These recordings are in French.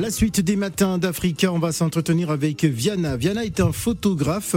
La suite des matins d'Africa, on va s'entretenir avec Viana. Viana est un photographe,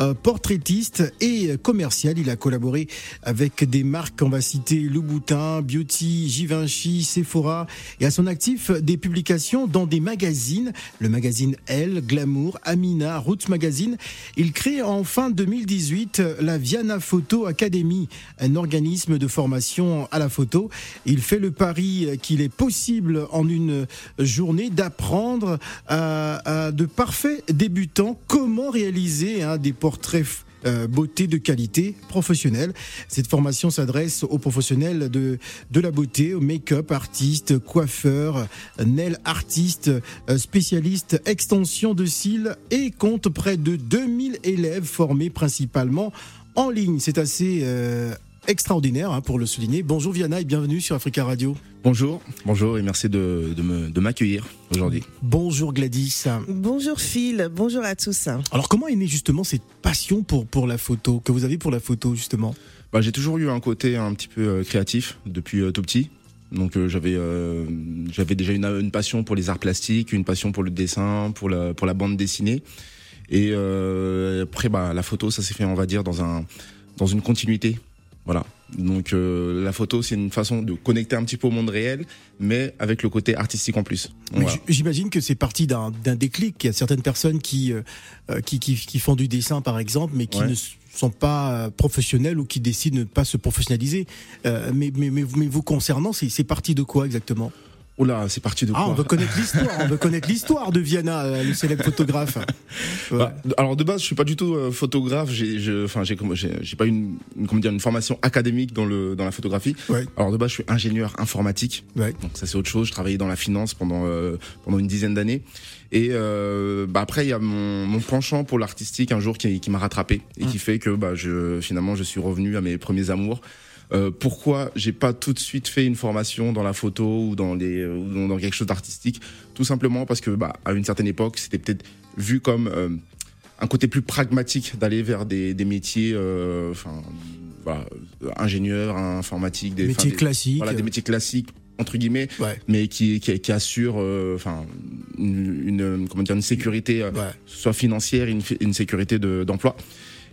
euh, portraitiste et commercial. Il a collaboré avec des marques, on va citer Louboutin, Beauty, Givenchy, Sephora et à son actif des publications dans des magazines, le magazine Elle, Glamour, Amina, Roots Magazine. Il crée en fin 2018 la Viana Photo Academy, un organisme de formation à la photo. Il fait le pari qu'il est possible en une journée d'apprendre à, de parfaits débutants comment réaliser hein, des portraits euh, beauté de qualité professionnelle. Cette formation s'adresse aux professionnels de, de la beauté, aux make-up artistes, coiffeurs, nail artistes, euh, spécialistes extension de cils et compte près de 2000 élèves formés principalement en ligne. C'est assez euh, extraordinaire hein, pour le souligner. Bonjour Viana et bienvenue sur Africa Radio. Bonjour, bonjour et merci de, de m'accueillir aujourd'hui. Bonjour Gladys. Bonjour Phil, bonjour à tous. Alors comment est née justement cette passion pour, pour la photo, que vous avez pour la photo justement? Bah, J'ai toujours eu un côté un petit peu euh, créatif depuis euh, tout petit. Donc euh, j'avais j'avais déjà une, une, passion pour les arts plastiques, une passion pour le dessin, pour la pour la bande dessinée. Et après bah la photo ça s'est fait on va dire dans un dans une continuité voilà. Donc euh, la photo, c'est une façon de connecter un petit peu au monde réel, mais avec le côté artistique en plus. J'imagine que c'est parti d'un déclic. Il y a certaines personnes qui, euh, euh, qui, qui, qui, font du dessin, par exemple, mais qui ne sont pas professionnels ou qui décident de ne pas se professionnaliser. mais, mais, mais, mais vous concernant, c'est parti de quoi exactement? Oh là, c'est parti de quoi Ah, on veut connaître l'histoire. on veut connaître l'histoire de Viana, euh, le célèbre photographe. Bah, alors de base, je suis pas du tout euh, photographe. J'ai, enfin, j'ai, j'ai pas une, une, comment dire, une formation académique dans le dans la photographie. Ouais. Alors de base, je suis ingénieur informatique. Ouais. Donc ça c'est autre chose. Je travaillais dans la finance pendant euh, pendant une dizaine d'années. Et euh, bah après, il y a mon, mon penchant pour l'artistique un jour qui, qui m'a rattrapé et qui mmh. fait que bah je finalement je suis revenu à mes premiers amours. Euh, pourquoi j'ai pas tout de suite fait une formation dans la photo ou dans les ou dans quelque chose d'artistique? Tout simplement parce que bah à une certaine époque, c'était peut-être vu comme euh, un côté plus pragmatique d'aller vers des, des métiers, euh, enfin voilà, ingénieur, informatique, des métiers classiques, voilà, des métiers classiques entre guillemets, mais qui, qui, qui assure enfin une, une, comment dire une sécurité soit financière, une, une sécurité d'emploi.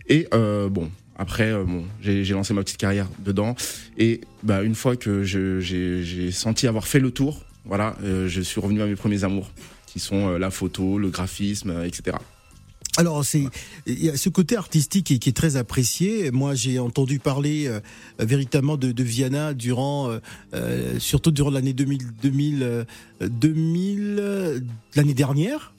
et bon, après, euh, bon, j'ai lancé ma petite carrière dedans. Et bah, une fois que j'ai senti avoir fait le tour, voilà, euh, je suis revenu à mes premiers amours, qui sont euh, la photo, le graphisme, etc. Alors c'est il y a ce côté artistique qui, est très apprécié. Moi j'ai entendu parler véritablement de, de, Viana durant surtout durant l'année 2000 2000 2000 l'année dernière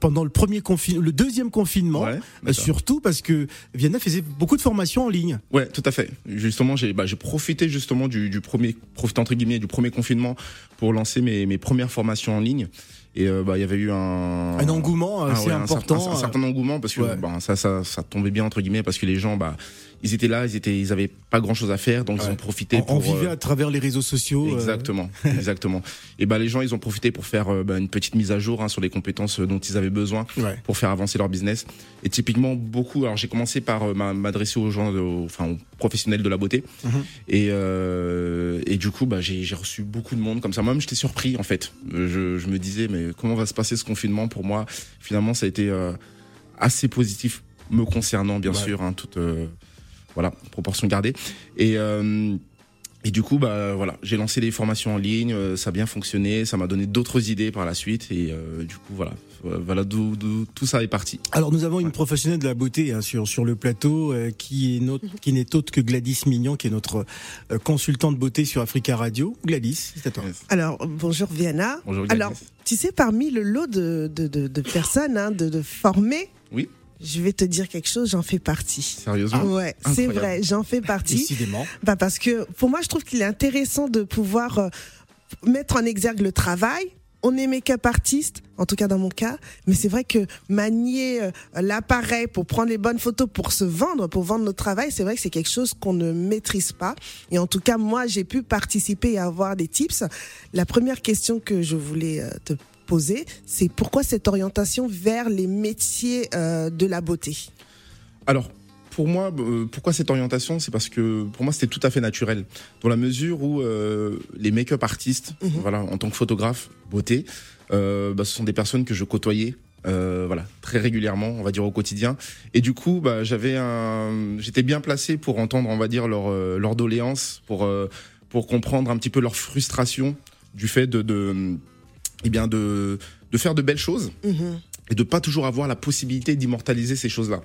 pendant le premier confinement, le deuxième confinement, euh, surtout parce que Viana faisait beaucoup de formations en ligne. Ouais, tout à fait. Justement, j'ai bah, profité justement du, du premier, profité entre guillemets du premier confinement pour lancer mes, mes premières formations en ligne. Et euh, bah il y avait eu un un engouement assez ah important, un, certain, engouement parce que bah, ça, ça ça tombait bien entre guillemets parce que les gens bah ils étaient là, ils étaient, ils avaient pas grand chose à faire, donc ils ont profité. On, pour, on vivait euh, à travers les réseaux sociaux. Euh. Exactement, exactement. Et ben les gens, ils ont profité pour faire euh, bah, une petite mise à jour hein, sur les compétences dont ils avaient besoin pour faire avancer leur business. Et typiquement beaucoup. Alors j'ai commencé par m'adresser aux gens, enfin aux professionnels de la beauté. Mhm. Et et du coup, bah j'ai reçu beaucoup de monde comme ça. Moi-même, j'étais surpris en fait. Je, je me disais mais comment va se passer ce confinement pour moi? Finalement, ça a été assez positif me concernant bien sûr, hein, toute voilà, proportion gardée. Et euh, et du coup, bah voilà, j'ai lancé des formations en ligne, euh, ça a bien fonctionné, ça m'a donné d'autres idées par la suite, et euh, du coup, voilà, voilà d'où tout ça est parti. Alors nous avons une professionnelle de la beauté hein, sur sur le plateau qui est notre, qui n'est autre que Gladys Mignon, qui est notre consultante beauté sur Africa Radio. Gladys, c'est à toi. Alors bonjour Viana. Bonjour Gladys. Alors tu sais parmi le lot de de, de, de personnes hein, de, de formées. Oui je vais te dire quelque chose, j'en fais partie. Sérieusement Ouais, c'est vrai, j'en fais partie. Décidément. Bah parce que pour moi, je trouve qu'il est intéressant de pouvoir euh, mettre en exergue le travail. On est make-up artiste, en tout cas dans mon cas, mais c'est vrai que manier euh, l'appareil pour prendre les bonnes photos, pour se vendre, pour vendre notre travail, c'est vrai que c'est quelque chose qu'on ne maîtrise pas. Et en tout cas, moi, j'ai pu participer et avoir des tips. La première question que je voulais euh, te c'est pourquoi cette orientation vers les métiers euh, de la beauté? Alors, pour moi, euh, pourquoi cette orientation? C'est parce que pour moi, c'était tout à fait naturel, dans la mesure où euh, les make-up artistes, mhm. voilà, en tant que photographe beauté, euh, bah, ce sont des personnes que je côtoyais. voilà, très régulièrement, on va dire au quotidien. Et du coup, bah, j'avais un, j'étais bien placé pour entendre, on va dire leur leur doléance, pour pour comprendre un petit peu leur frustration du fait de, de eh bien de de faire de belles choses mhm. et de pas toujours avoir la possibilité d'immortaliser ces choses-là.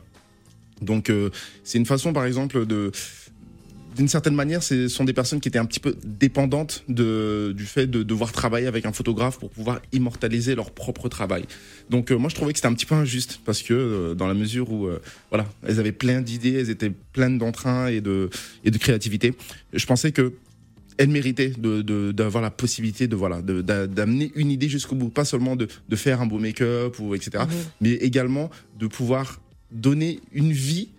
Donc euh, c'est une façon, par exemple, de d'une certaine manière, ce sont des personnes qui étaient un petit peu dépendantes de, du fait de devoir travailler avec un photographe pour pouvoir immortaliser leur propre travail. Donc euh, moi, je trouvais que c'était un petit peu injuste parce que euh, dans la mesure où voilà, elles avaient plein d'idées, elles étaient pleines d'entrain et de et de créativité, je pensais que elles méritaient de d'avoir la possibilité de voilà d'amener une idée jusqu'au bout, pas seulement de, de faire un beau make-up ou etc., mmh. mais également de pouvoir donner une vie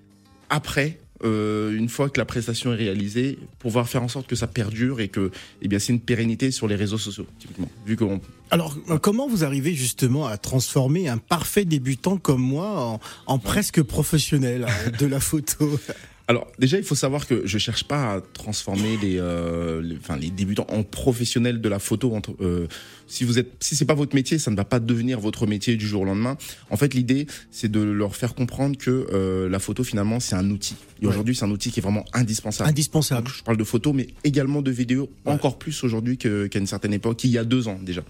après euh, une fois que la prestation est réalisée, pouvoir faire en sorte que ça perdure et que, eh bien, c'est une pérennité sur les réseaux sociaux, typiquement. Vu qu'on alors, euh, comment vous arrivez justement à transformer un parfait débutant comme moi en, presque professionnel hein, de la photo? alors déjà, il faut savoir que je cherche pas à transformer les, euh, enfin les débutants en professionnels de la photo. Entre, euh, si vous êtes, si c'est pas votre métier, ça ne va pas devenir votre métier du jour au lendemain. En fait, l'idée, c'est de leur faire comprendre que euh, la photo finalement, c'est un outil. Et aujourd'hui, c'est un outil qui est vraiment indispensable. Indispensable. je parle de photo, mais également de vidéo, encore plus aujourd'hui qu'à une certaine époque, il y a deux ans déjà.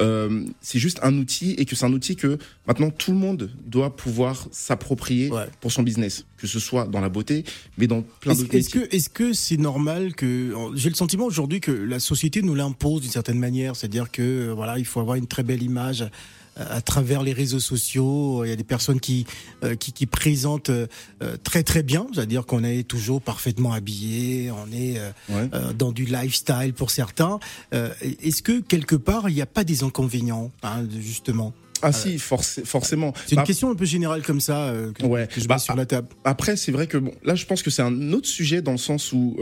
Euh, c'est juste un outil et que c'est un outil que maintenant tout le monde doit pouvoir s'approprier pour son business, que ce soit dans la beauté, mais dans plein d'autres métiers. Est-ce que est-ce que c'est normal que j'ai le sentiment aujourd'hui que la société nous l'impose d'une certaine manière, c'est-à-dire que voilà, il faut avoir une très belle image à travers les réseaux sociaux. Il y a des personnes qui euh, qui, qui, présentent euh, très très bien, c'est-à-dire qu'on est toujours parfaitement habillé, on est euh, dans du lifestyle pour certains. Est-ce que quelque part il n'y a pas des inconvénients, hein, justement? Ah si, forcément. C'est une bah, question un peu générale comme ça que, ouais. je mets bah, sur la table. Après, c'est vrai que bon, là, je pense que c'est un autre sujet dans le sens où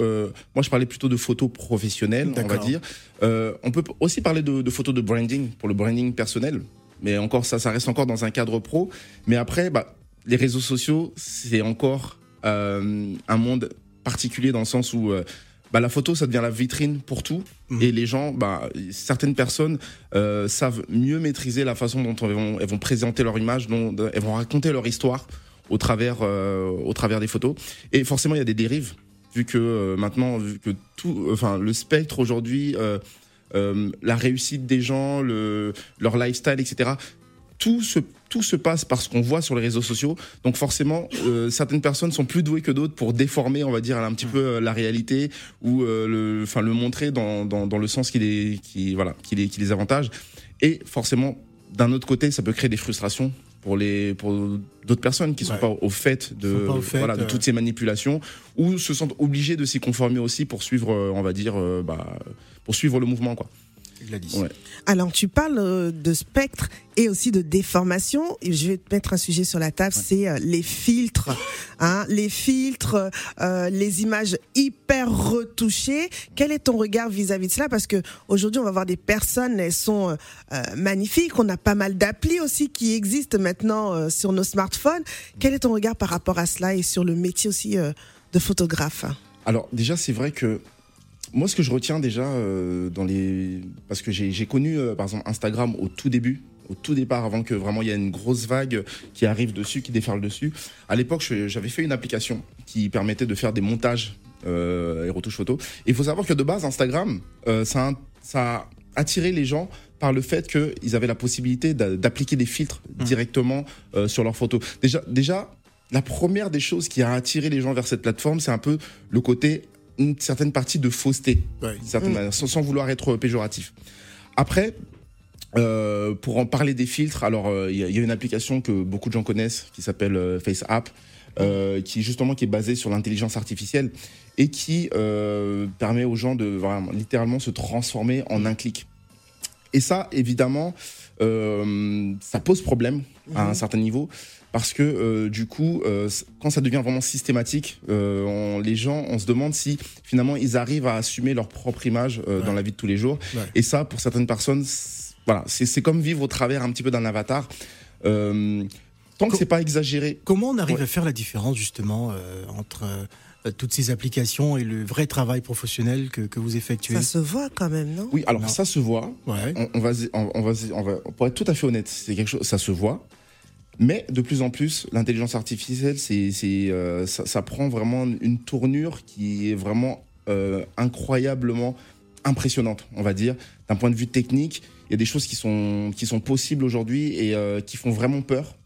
moi, je parlais plutôt de photos professionnelles, on va dire. on peut aussi parler de, de, photos de branding pour le branding personnel. Mais encore, ça, ça reste encore dans un cadre pro. Mais après, bah, les réseaux sociaux, c'est encore euh, un monde particulier dans le sens où euh, bah, la photo, ça devient la vitrine pour tout. Mmh. Et les gens, bah, certaines personnes euh, savent mieux maîtriser la façon dont elles vont, elles vont présenter leur image, dont elles vont raconter leur histoire au travers, au travers des photos. Et forcément, il y a des dérives vu que maintenant, vu que tout, enfin, le spectre aujourd'hui euh, la réussite des gens, le, leur lifestyle, etc. Tout se, tout se passe parce qu'on voit sur les réseaux sociaux. Donc forcément, euh, certaines personnes sont plus douées que d'autres pour déformer, on va dire, un petit peu euh, la réalité ou le, enfin, le montrer dans, dans, le sens qui les, qui, voilà, qui les, qui les avantage. Et forcément, d'un autre côté, ça peut créer des frustrations pour les pour d'autres personnes qui sont pas au fait de voilà de toutes ces manipulations ou se sentent obligés de s'y conformer aussi pour suivre on va dire bah pour suivre le mouvement, quoi. Alors, tu parles euh, de spectre et aussi de déformation. Je vais te mettre un sujet sur la table, c'est euh, les filtres. Hein, les filtres, euh, les images hyper retouchées. Quel est ton regard vis-à-vis de cela? Parce que aujourd'hui, on va voir des personnes, elles sont magnifiques. On a pas mal d'applis aussi qui existent maintenant sur nos smartphones. Quel est ton regard par rapport à cela et sur le métier aussi de photographe? Alors, déjà, c'est vrai que moi, ce que je retiens déjà euh, dans les, parce que j'ai connu euh, par exemple Instagram au tout début, au tout départ, avant que vraiment il y ait une grosse vague qui arrive dessus, qui déferle dessus. À l'époque, j'avais fait une application qui permettait de faire des montages euh, et retouches photos. Il faut savoir que de base, Instagram, ça, ça a attiré les gens par le fait qu'ils avaient la possibilité d'appliquer des filtres mmh. directement sur leurs photos. Déjà, déjà, la première des choses qui a attiré les gens vers cette plateforme, c'est un peu le côté une certaine partie de fausseté, mm. sans, vouloir être péjoratif. Après, euh, pour en parler des filtres, alors euh, il y, a une application que beaucoup de gens connaissent qui s'appelle euh, FaceApp, qui justement qui est basée sur l'intelligence artificielle et qui permet aux gens de vraiment, littéralement se transformer en un clic. Et ça, évidemment, ça pose problème à un mm-hmm. certain niveau parce que euh, du coup, euh, quand ça devient vraiment systématique, euh, les gens, on se demande si finalement ils arrivent à assumer leur propre image dans la vie de tous les jours. Et ça, pour certaines personnes, voilà, c'est comme vivre au travers un petit peu d'un avatar. tant que c'est pas exagéré. Comment on arrive à faire la différence justement entre toutes ces applications et le vrai travail professionnel que, que, vous effectuez? Ça se voit quand même, non? Oui, alors ça se voit. Ouais. On, va, on, va, on va, pour être tout à fait honnête, c'est quelque chose, ça se voit. Mais de plus en plus, l'intelligence artificielle, c'est, euh, ça, prend vraiment une tournure qui est vraiment euh, incroyablement impressionnante, on va dire, d'un point de vue technique. Il y a des choses qui sont, qui sont possibles aujourd'hui et euh, qui font vraiment peur.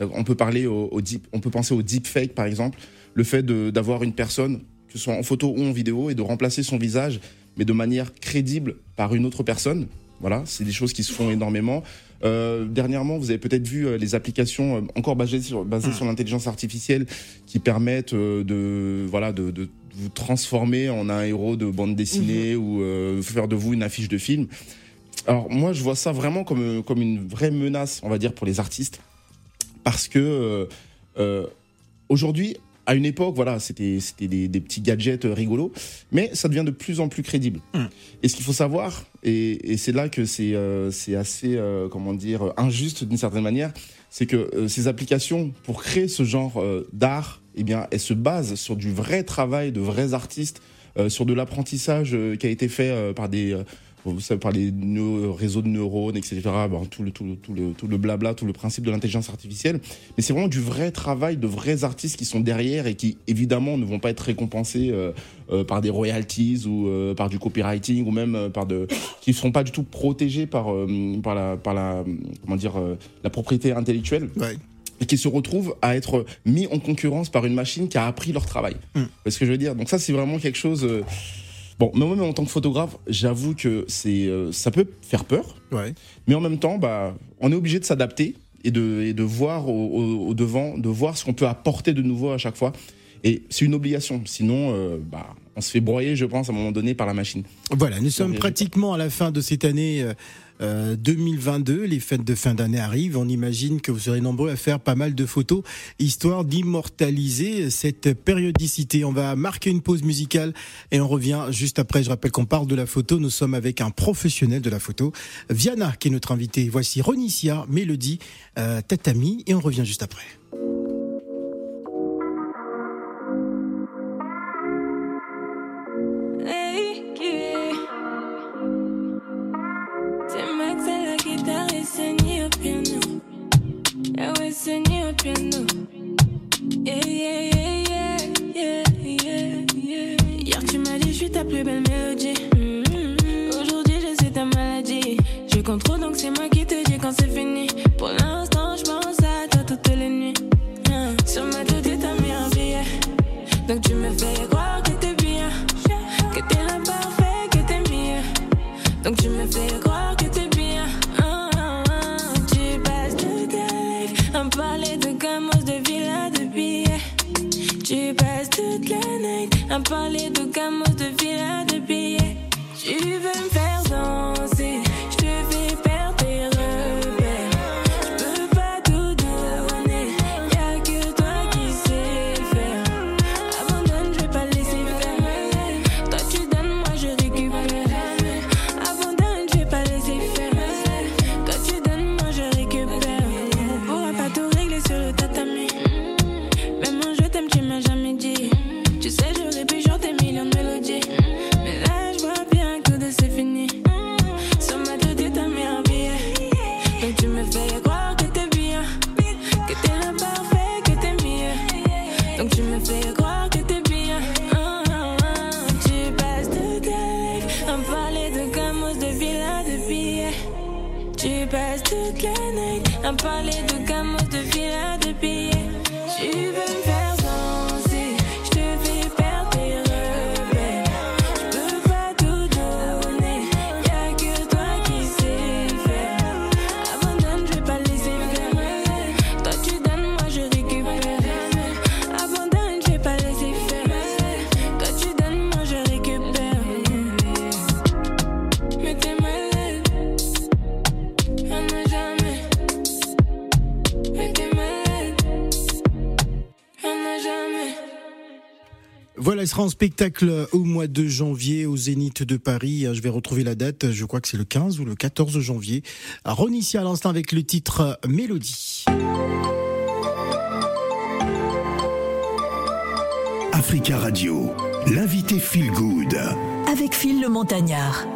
On peut parler au, deep, on peut penser au deepfake par exemple, le fait d'avoir une personne, que ce soit en photo ou en vidéo, et de remplacer son visage, mais de manière crédible par une autre personne. Voilà, c'est des choses qui se font énormément. Euh, dernièrement, vous avez peut-être vu euh, les applications euh, encore basées sur, basées mmh. sur l'intelligence artificielle qui permettent de, voilà, de, de, vous transformer en un héros de bande dessinée mmh. ou faire de vous une affiche de film. Alors moi, je vois ça vraiment comme, comme une vraie menace, on va dire, pour les artistes. Parce que aujourd'hui, à une époque, voilà, c'était des, des, petits gadgets rigolos, mais ça devient de plus en plus crédible. Hum. Et ce qu'il faut savoir, et, et c'est là que c'est euh, assez, euh, comment dire, injuste d'une certaine manière, c'est que euh, ces applications, pour créer ce genre euh, d'art, eh bien, elles se basent sur du vrai travail de vrais artistes, sur de l'apprentissage qui a été fait par des vous savez, par les réseaux de neurones, etc. Bon, tout, le, tout, le, tout, le, tout le blabla, tout le principe de l'intelligence artificielle. Mais c'est vraiment du vrai travail de vrais artistes qui sont derrière et qui, évidemment, ne vont pas être récompensés euh, euh, par des royalties ou euh, par du copywriting ou même par de. qui ne seront pas du tout protégés par, par, la, par la, comment dire, la propriété intellectuelle. Ouais et qui se retrouvent à être mis en concurrence par une machine qui a appris leur travail. Mm. ce que je veux dire? Donc ça, c'est vraiment quelque chose. Bon, mais moi-même en tant que photographe, j'avoue que c'est, euh, ça peut faire peur. Ouais. Mais en même temps, bah, on est obligé de s'adapter et de, et de voir au, devant, de voir ce qu'on peut apporter de nouveau à chaque fois. Et c'est une obligation. Sinon, euh, bah, on se fait broyer, je pense, à un moment donné par la machine. Voilà, nous sommes pratiquement à la fin de cette année. 2022, euh, les fêtes de fin d'année arrivent. On imagine que vous serez nombreux à faire pas mal de photos, histoire d'immortaliser cette périodicité. On va marquer une pause musicale et on revient juste après. Je rappelle qu'on parle de la photo. Nous sommes avec un professionnel de la photo, Viana, qui est notre invité. Voici Ronicia, Mélodie, euh, Tatami, et on revient juste après. Contrôle, donc c'est moi sera en spectacle au mois de janvier au Zénith de Paris. Je vais retrouver la date, je crois que c'est le 15 ou le 14 janvier. Ronicia à l'instant avec le titre Mélodie. Africa Radio, l'invité Phil Good. Avec Phil le Montagnard.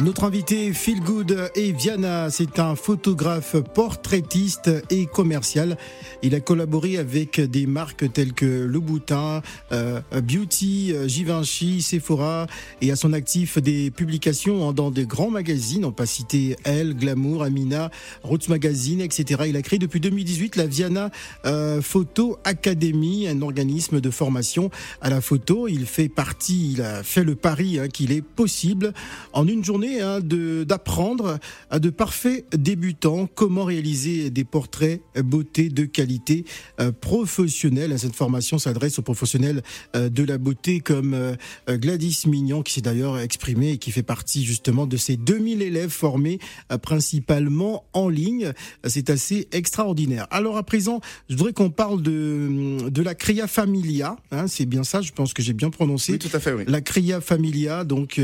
Notre invité Phil Good et Viana, c'est un photographe portraitiste et commercial. Il a collaboré avec des marques telles que Le Boutin, euh, Beauty, euh, Givenchy, Sephora et à son actif des publications dans des grands magazines. On peut citer Elle, Glamour, Amina, Roots Magazine, etc. Il a créé depuis 2018 la Viana euh, Photo Academy, un organisme de formation à la photo. Il fait partie, il a fait le pari hein, qu'il est possible en une journée Hein, d'apprendre à de parfaits débutants comment réaliser des portraits beauté de qualité euh, professionnelle. Cette formation s'adresse aux professionnels euh, de la beauté comme euh, Gladys Mignon qui s'est d'ailleurs exprimée et qui fait partie justement de ces 2000 élèves formés principalement en ligne. C'est assez extraordinaire. Alors à présent, je voudrais qu'on parle de, de la Cria Familia. Hein, c'est bien ça, je pense que j'ai bien prononcé. Oui, tout à fait, oui. La Cria Familia, donc,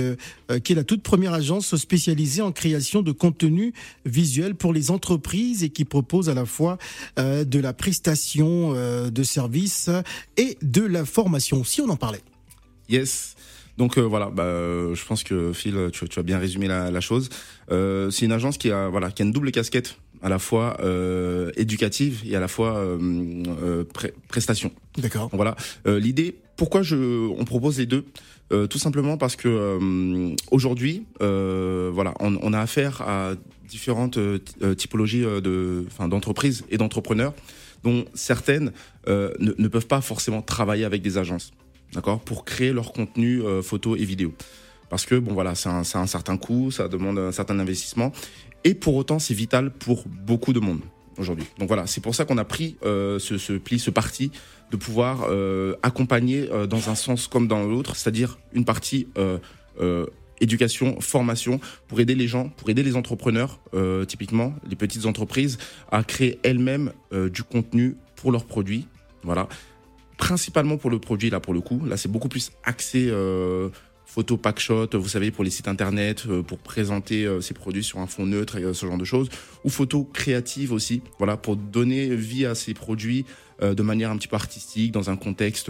qui est la toute première agence spécialisée en création de contenu visuel pour les entreprises et qui propose à la fois euh, de la prestation euh, de services et de la formation. Si on en parlait. Yes. Donc euh, voilà, bah, je pense que Phil, tu, as bien résumé la, chose. c'est une agence qui a voilà qui a une double casquette, à la fois éducative et à la fois prestation. D'accord. Voilà. L'idée, pourquoi je, on propose les deux? Euh, tout simplement parce que euh, aujourd'hui, euh, voilà, on, on, a affaire à différentes typologies de, enfin, d'entreprises et d'entrepreneurs, dont certaines ne, ne, peuvent pas forcément travailler avec des agences, d'accord, pour créer leur contenu photo et vidéo. Parce que bon voilà, c'est un, un certain coût, ça demande un certain investissement, et pour autant, c'est vital pour beaucoup de monde aujourd'hui. Donc voilà, c'est pour ça qu'on a pris euh, ce, pli, ce parti de pouvoir euh, accompagner euh, dans un sens comme dans l'autre, c'est-à-dire une partie éducation, formation pour aider les gens, pour aider les entrepreneurs, typiquement les petites entreprises, à créer elles-mêmes du contenu pour leurs produits. Voilà, principalement pour le produit là pour le coup. Là, c'est beaucoup plus axé photo packshot, vous savez, pour les sites internet, euh, pour présenter euh, ses produits sur un fond neutre et euh, ce genre de choses, ou photo créative aussi, voilà, pour donner vie à ces produits de manière un petit peu artistique, dans un contexte,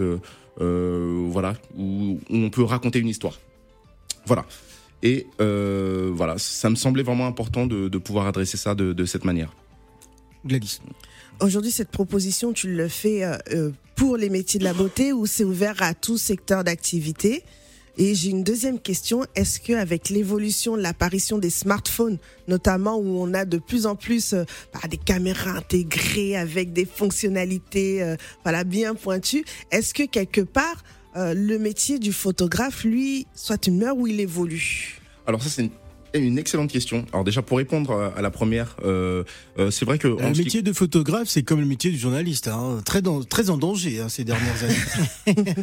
voilà, où, on peut raconter une histoire. Voilà. Et voilà, ça me semblait vraiment important de, pouvoir adresser ça de, cette manière. Gladys. Aujourd'hui, cette proposition, tu le fais pour les métiers de la beauté ou c'est ouvert à tout secteur d'activité? Et j'ai une deuxième question. Est-ce que avec l'évolution, l'apparition des smartphones, notamment où on a de plus en plus euh, bah, des caméras intégrées avec des fonctionnalités euh, voilà bien pointues, est-ce que quelque part euh, le métier du photographe, lui, soit une heure où il évolue? Alors ça c'est une excellente question. Alors déjà pour répondre à la première, c'est vrai que le métier de photographe, c'est comme le métier du journaliste, hein, très très en danger hein, ces dernières années.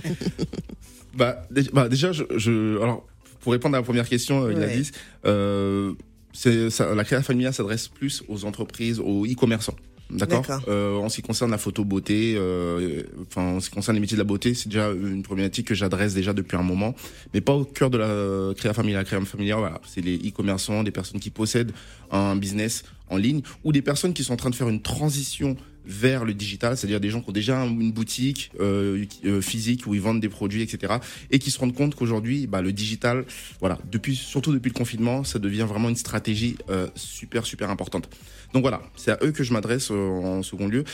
Bah, bah, déjà, je, je, alors pour répondre à la première question, euh, Gladys, euh, c'est la Créa Familia s'adresse plus aux entreprises, aux e-commerçants. D'accord. Euh, en ce qui concerne la photo beauté, euh, enfin en ce qui concerne les métiers de la beauté, c'est déjà une problématique que j'adresse déjà depuis un moment, mais pas au cœur de la créa familiale. La créa familiale, voilà, c'est les e-commerçants, des personnes qui possèdent un business en ligne ou des personnes qui sont en train de faire une transition vers le digital, c'est-à-dire des gens qui ont déjà une boutique euh, euh, physique où ils vendent des produits, etc., et qui se rendent compte qu'aujourd'hui, bah, le digital, voilà, depuis surtout depuis le confinement, ça devient vraiment une stratégie euh, super super importante. Donc voilà, c'est à eux que je m'adresse en second lieu.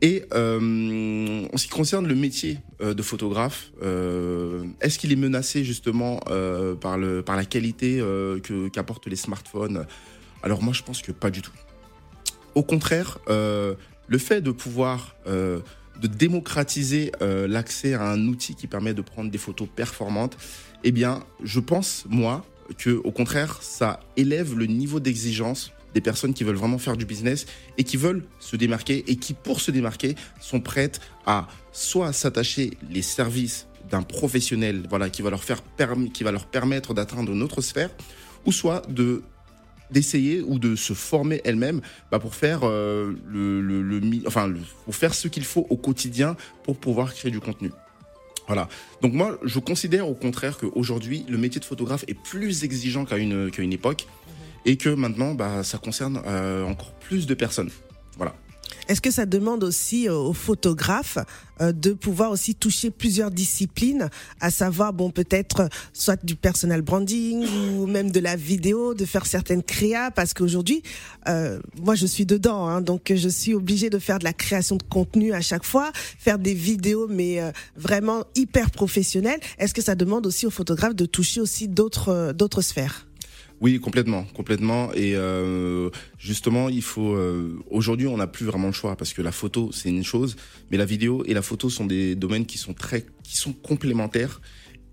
Et en ce qui concerne le métier de photographe, est-ce qu'il est menacé justement par le par la qualité que qu'apportent les smartphones? Alors moi, je pense que pas du tout. Au contraire, le fait de pouvoir euh, de démocratiser euh, l'accès à un outil qui permet de prendre des photos performantes, eh bien, je pense moi que au contraire, ça élève le niveau d'exigence des personnes qui veulent vraiment faire du business et qui veulent se démarquer et qui, pour se démarquer, sont prêtes à soit s'attacher les services d'un professionnel, voilà, qui va leur faire qui va leur permettre d'atteindre une autre sphère, ou soit de d'essayer ou de se former elle-même bah, pour faire euh, le, le, enfin pour faire ce qu'il faut au quotidien pour pouvoir créer du contenu. Voilà. Donc moi, je considère au contraire qu'aujourd'hui, le métier de photographe est plus exigeant qu'à une, qu'à une époque et que maintenant, bah, ça concerne euh, encore plus de personnes. Voilà. Est-ce que ça demande aussi aux photographes de pouvoir aussi toucher plusieurs disciplines, à savoir bon peut-être soit du personal branding ou même de la vidéo, de faire certaines créas? Parce qu'aujourd'hui, moi je suis dedans, hein, donc je suis obligée de faire de la création de contenu à chaque fois, faire des vidéos mais vraiment hyper professionnelles. Est-ce que ça demande aussi aux photographes de toucher aussi d'autres d'autres sphères? Oui, complètement, complètement. Et euh, justement, il faut. Euh, aujourd'hui, on n'a plus vraiment le choix parce que la photo, c'est une chose, mais la vidéo et la photo sont des domaines qui sont très, qui sont complémentaires.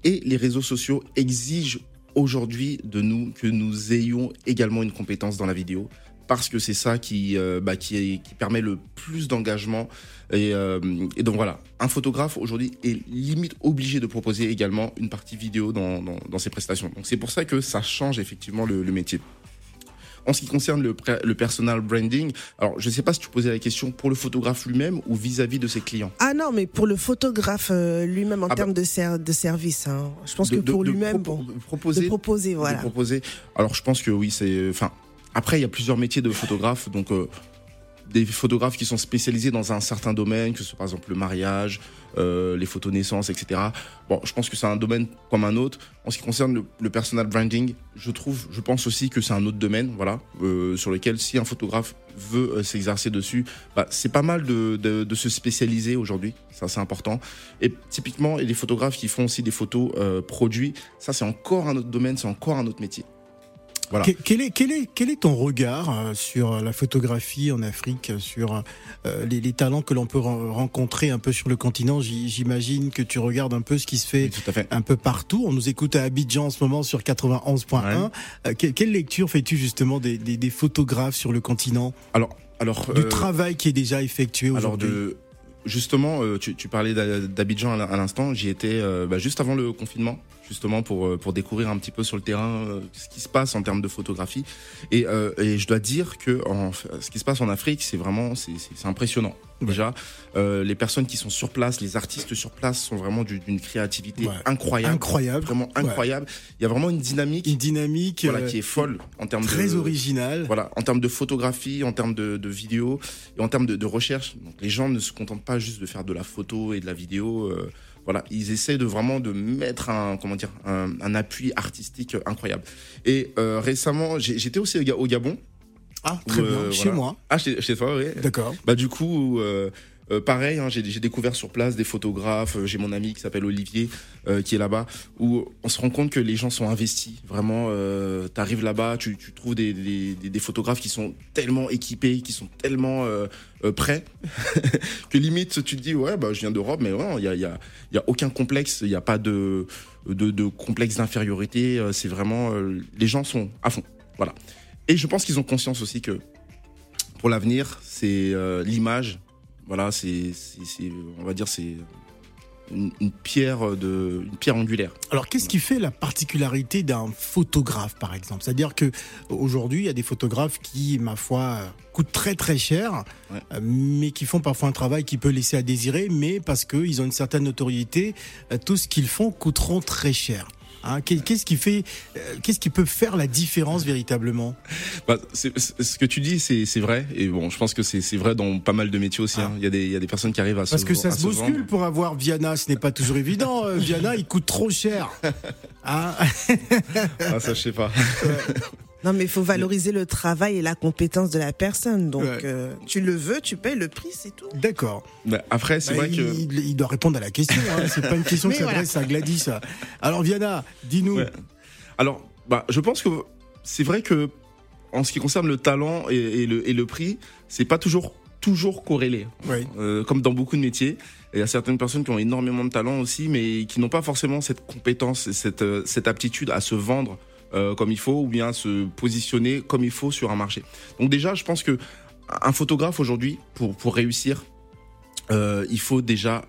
Et les réseaux sociaux exigent aujourd'hui de nous que nous ayons également une compétence dans la vidéo parce que c'est ça qui, euh, bah, qui, qui, permet le plus d'engagement. Et, euh, et, donc voilà, un photographe aujourd'hui est limite obligé de proposer également une partie vidéo dans, dans, dans ses prestations. Donc c'est pour ça que ça change effectivement le, le métier. En ce qui concerne le, le personal branding, alors je ne sais pas si tu posais la question pour le photographe lui-même ou vis-à-vis de ses clients. Ah non, mais pour le photographe euh, lui-même en ah termes bah, de, ser de service. Hein. Je pense que pour lui-même, bon, proposer, de proposer, voilà. De proposer. Alors je pense que oui, c'est, enfin, après, il y a plusieurs métiers de photographe, donc euh, des photographes qui sont spécialisés dans un certain domaine, que ce soit par exemple le mariage, euh, les photos naissance, etc. Bon, je pense que c'est un domaine comme un autre. En ce qui concerne le, personal branding, je trouve, je pense aussi que c'est un autre domaine, voilà, euh, sur lequel si un photographe veut s'exercer dessus, bah, c'est pas mal de, se spécialiser aujourd'hui, ça c'est important. Et typiquement, les photographes qui font aussi des photos produits, ça c'est encore un autre domaine, c'est encore un autre métier. Quel, est, quel, est, quel est ton regard euh, sur la photographie en Afrique, sur euh, les, talents que l'on peut rencontrer un peu sur le continent? J'imagine que tu regardes un peu ce qui se fait, un peu partout. On nous écoute à Abidjan en ce moment sur 91.1. Euh, quelle, lecture fais-tu justement des, des, photographes sur le continent? Alors, alors du travail qui est déjà effectué aujourd'hui. Justement, tu, tu parlais d'Abidjan à l'instant. J'y étais bah, juste avant le confinement justement pour euh, pour découvrir un petit peu sur le terrain euh, ce qui se passe en termes de photographie. Et, euh, et je dois dire que en, ce qui se passe en Afrique, c'est vraiment c'est impressionnant. Déjà, euh, les personnes qui sont sur place, les artistes sur place sont vraiment d'une créativité incroyable, incroyable, vraiment incroyable. Il y a vraiment une dynamique, une dynamique voilà, qui est folle en termes très originale. Voilà, en termes de photographie, en termes de, de vidéo et en termes de, de recherche. Donc, les gens ne se contentent pas juste de faire de la photo et de la vidéo. Euh, voilà, ils essaient de vraiment de mettre un comment dire un, appui artistique incroyable. Et euh, récemment, j'étais aussi au Gabon. Ah, très bien, euh, chez moi. Ah, chez, chez toi, oui. D'accord. Bah du coup, euh, euh, pareil, hein, j'ai découvert sur place des photographes. Euh, j'ai mon ami qui s'appelle Olivier euh, qui est là-bas, où on se rend compte que les gens sont investis. Vraiment, euh, t'arrives là-bas, tu, trouves des, photographes qui sont tellement équipés, qui sont tellement prêts, que limite tu te dis ouais bah je viens d'Europe, mais il y a, y, a, y a aucun complexe, il n'y a pas de, de, de complexe d'infériorité. C'est vraiment les gens sont à fond. Voilà. Et je pense qu'ils ont conscience aussi que pour l'avenir, c'est l'image voilà, c'est, on va dire, c'est une, pierre de, une pierre angulaire. Alors, qu'est-ce qui fait la particularité d'un photographe, par exemple? C'est-à-dire que aujourd'hui, il y a des photographes qui, ma foi, coûtent très très cher, euh, mais qui font parfois un travail qui peut laisser à désirer, mais parce qu'ils ont une certaine notoriété, euh, tout ce qu'ils font coûteront très cher. Hein, qu'est-ce qui fait, euh, qu'est-ce qui peut faire la différence véritablement? Bah, Ce que tu dis, c'est vrai. Et bon, je pense que c'est vrai dans pas mal de métiers aussi. Hein. Ah. Il, y a des, il y a des personnes qui arrivent à Parce que ça se bouscule pour avoir Viana. Ce n'est pas toujours évident. Euh, Viana, il coûte trop cher. Hein? Ah, ça, je sais pas. Non, mais il faut valoriser le travail et la compétence de la personne. Donc, euh, tu le veux, tu payes le prix, c'est tout. D'accord. après, c'est bah, vrai il, que. Il, doit répondre à la question. Hein. C'est pas une question qui s'adresse à Gladys. Alors, Viana, dis-nous. Alors, bah, je pense que c'est vrai que, en ce qui concerne le talent et, le, et le prix, c'est pas toujours toujours corrélé. Euh, comme dans beaucoup de métiers. Il y a certaines personnes qui ont énormément de talent aussi, mais qui n'ont pas forcément cette compétence, cette, euh, cette aptitude à se vendre euh, comme il faut ou bien se positionner comme il faut sur un marché. Donc déjà, je pense que un photographe aujourd'hui, pour, pour réussir, euh, il faut déjà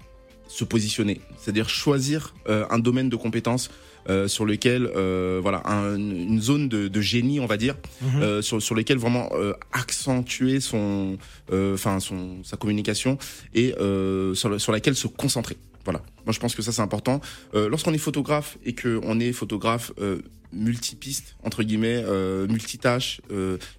se positionner, c'est-à-dire choisir euh, un domaine de compétences euh, sur lequel euh, voilà un, une zone de, de, génie on va dire mhm. sur sur lesquels vraiment accentuer son enfin son sa communication et sur, sur laquelle se concentrer voilà moi je pense que ça c'est important lorsqu'on est photographe et que on est photographe multipiste entre guillemets multitâche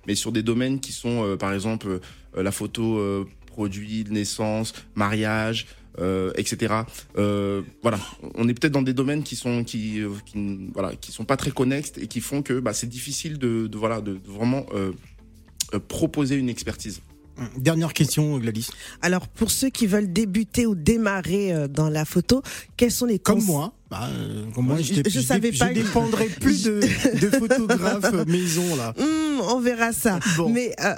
mais sur des domaines qui sont par exemple la photo produit, naissance, mariage, euh, etc. Euh, voilà, on est peut-être dans des domaines qui sont qui, euh, voilà qui sont pas très connexes et qui font que bah, c'est difficile de, voilà de, vraiment euh, euh, proposer une expertise. Dernière question, Gladys. Alors, pour ceux qui veulent débuter ou démarrer dans la photo, quels sont les comme moi bah, comme moi, je, je, savais pas. Je dépendrais plus de, de photographes maison là. Mmh, on verra ça. Bon. Mais euh,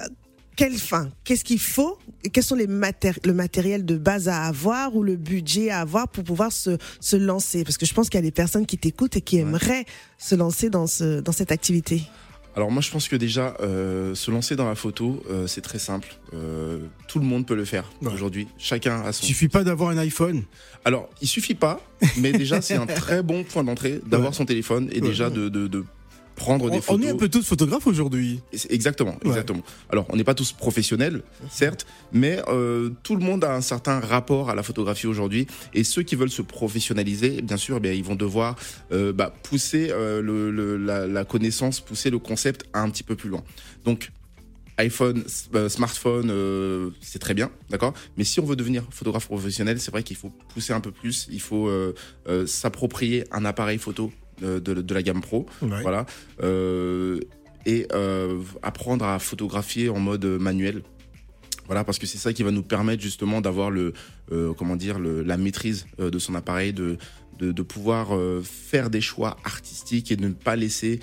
quelle fin? Qu'est-ce qu'il faut? Quels sont les le matériel de base à avoir ou le budget à avoir pour pouvoir se, se lancer? Parce que je pense qu'il y a des personnes qui t'écoutent et qui aimeraient se lancer dans, ce, dans cette activité. Alors moi je pense que déjà euh, se lancer dans la photo euh, c'est très simple. Euh, tout le monde peut le faire aujourd'hui. Chacun a son. Il suffit pas d'avoir un iPhone. Alors il suffit pas, mais déjà c'est un très bon point d'entrée d'avoir son téléphone et déjà de, de, de prendre des photos. On est un peu tous photographes aujourd'hui. Exactement, exactement. Alors, on n'est pas tous professionnels, certes, mais euh, tout le monde a un certain rapport à la photographie aujourd'hui. Et ceux qui veulent se professionnaliser, bien sûr, bien, ils vont devoir euh, bah, pousser euh, le, la, la, connaissance, pousser le concept un petit peu plus loin. Donc, iPhone, smartphone, euh, c'est très bien, d'accord? Mais si on veut devenir photographe professionnel, c'est vrai qu'il faut pousser un peu plus. Il faut euh, s'approprier un appareil photo de, de, la gamme pro, voilà, et apprendre à photographier en mode manuel. Voilà, parce que c'est ça qui va nous permettre justement d'avoir le, comment dire, le, la maîtrise de son appareil, de, de, de pouvoir faire des choix artistiques et de ne pas laisser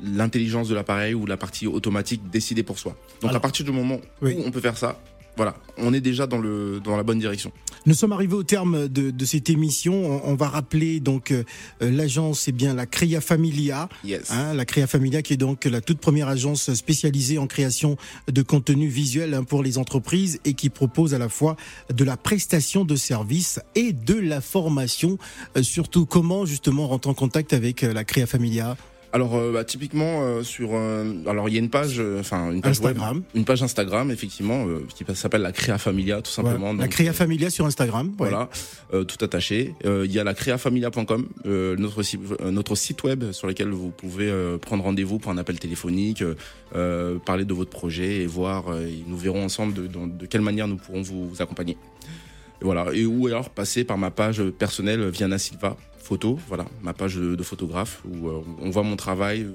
l'intelligence de l'appareil ou la partie automatique décider pour soi. Donc à partir du moment où on peut faire ça, voilà, on est déjà dans le dans la bonne direction. Nous sommes arrivés au terme de, de cette émission. On, va rappeler donc euh, l'agence, c'est bien la Crea Familia, yes. hein, la Crea Familia qui est donc la toute première agence spécialisée en création de contenu visuel hein, pour les entreprises et qui propose à la fois de la prestation de services et de la formation. Euh, surtout comment justement rentrer en contact avec euh, la Crea Familia? Alors euh, bah, typiquement euh, sur euh, alors il y a une page enfin une page Instagram. Une page Instagram effectivement qui s'appelle la Créa Familia tout simplement. La Créa Familia sur Instagram voilà tout attaché. Il y a la créafamilia.com notre notre site web sur lequel vous pouvez prendre rendez-vous pour un appel téléphonique parler de votre projet et voir et nous verrons ensemble de, de, quelle manière nous pourrons vous, vous accompagner. Et voilà. Et ou alors passer par ma page personnelle Viana Silva photo, voilà, ma page de, photographe où euh, on voit mon travail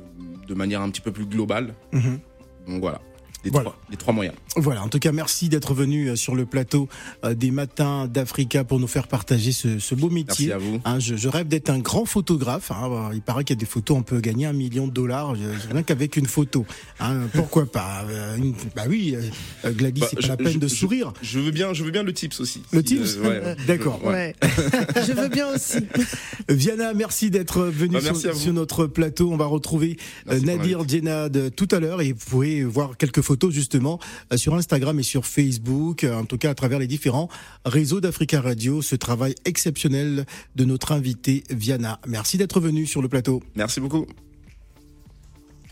de manière un petit peu plus globale. Mhm. Donc voilà les, trois, les trois moyens. Voilà, en tout cas, merci d'être venu euh, sur le plateau euh, des matins d'Africa pour nous faire partager ce, ce beau métier. Merci à vous. Hein, je, je, rêve d'être un grand photographe. Hein. Il paraît qu'il y a des photos, on peut gagner un million de dollars rien qu'avec une photo. Hein. Pourquoi pas euh, Bah oui, Gladys, bah, c'est pas la peine de sourire. Je veux bien, je veux bien le tips aussi. Le tips, ouais, d'accord. Ouais. je veux bien aussi. Viana, merci d'être venu bah, sur, sur, notre plateau. On va retrouver Nadir Djenad tout à l'heure et vous pouvez voir quelques photos justement euh, sur Instagram et sur Facebook, euh, en tout cas à travers les différents réseaux d'Africa Radio, ce travail exceptionnel de notre invité Viana. Merci d'être venu sur le plateau. Merci beaucoup.